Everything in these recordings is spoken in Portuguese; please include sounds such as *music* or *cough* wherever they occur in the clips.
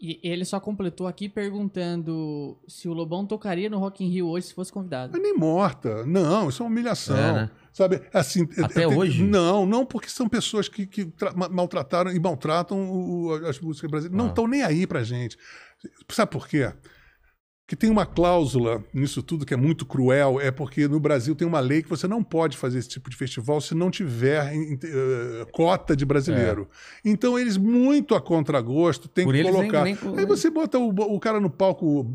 E ele só completou aqui perguntando se o Lobão tocaria no Rock in Rio hoje se fosse convidado. Mas nem morta. Não, isso é uma humilhação. É, né? Sabe, assim, Até é, hoje? Não, não, porque são pessoas que, que maltrataram e maltratam o, as músicas brasileiras. Ah. Não estão nem aí pra gente. Sabe por quê? Que tem uma cláusula nisso tudo que é muito cruel, é porque no Brasil tem uma lei que você não pode fazer esse tipo de festival se não tiver uh, cota de brasileiro. É. Então eles, muito a contragosto, têm que colocar. Nem, nem... Aí você bota o, o cara no palco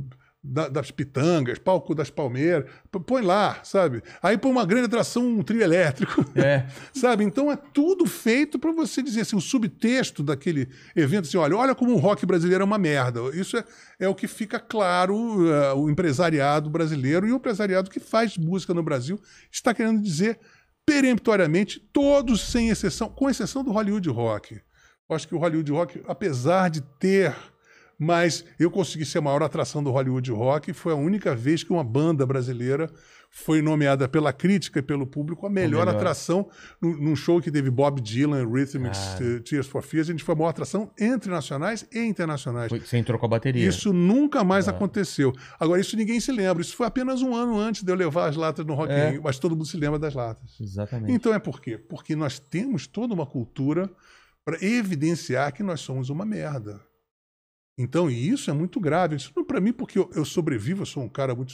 da, das pitangas, palco das palmeiras, põe lá, sabe? Aí põe uma grande atração, um trio elétrico, é. *laughs* sabe? Então é tudo feito para você dizer assim, o subtexto daquele evento, assim, olha, olha como o rock brasileiro é uma merda. Isso é, é o que fica claro, uh, o empresariado brasileiro e o empresariado que faz música no Brasil está querendo dizer peremptoriamente, todos sem exceção, com exceção do Hollywood Rock. Eu acho que o Hollywood Rock, apesar de ter mas eu consegui ser a maior atração do Hollywood Rock. Foi a única vez que uma banda brasileira foi nomeada pela crítica e pelo público a melhor, melhor. atração num show que teve Bob Dylan, Rhythmics, ah. Tears for Fears. A gente foi a maior atração entre nacionais e internacionais. Foi, você entrou com a bateria. Isso nunca mais ah. aconteceu. Agora, isso ninguém se lembra. Isso foi apenas um ano antes de eu levar as latas no Rock é. Mas todo mundo se lembra das latas. Exatamente. Então é por quê? Porque nós temos toda uma cultura para evidenciar que nós somos uma merda. Então, e isso é muito grave. Isso não para mim, porque eu, eu, sobrevivo, eu sou um cara muito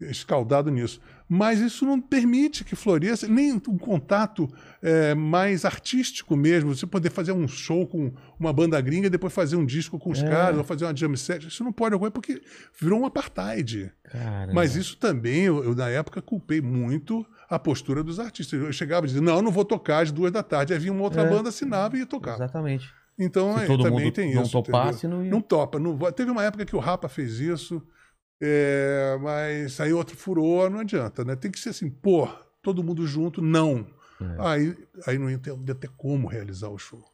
escaldado nisso. Mas isso não permite que floresça nem um contato é, mais artístico mesmo. Você poder fazer um show com uma banda gringa e depois fazer um disco com os é. caras, ou fazer uma jam set. Isso não pode ocorrer porque virou um apartheid. Caramba. Mas isso também, eu, eu, na época, culpei muito a postura dos artistas. Eu chegava e dizia, não, não vou tocar às duas da tarde. Aí vinha uma outra é. banda, assinava e ia tocar. Exatamente. Então, Se todo também mundo tem não isso. Topasse, não, ia... não topa. Não... Teve uma época que o Rapa fez isso, é... mas aí outro furou, não adianta, né? Tem que ser assim, pô, todo mundo junto, não. É. Aí, aí não ia ter, ia ter como realizar o show.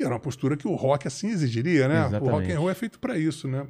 E era uma postura que o rock assim exigiria, né? Exatamente. O rock and roll é feito para isso, né?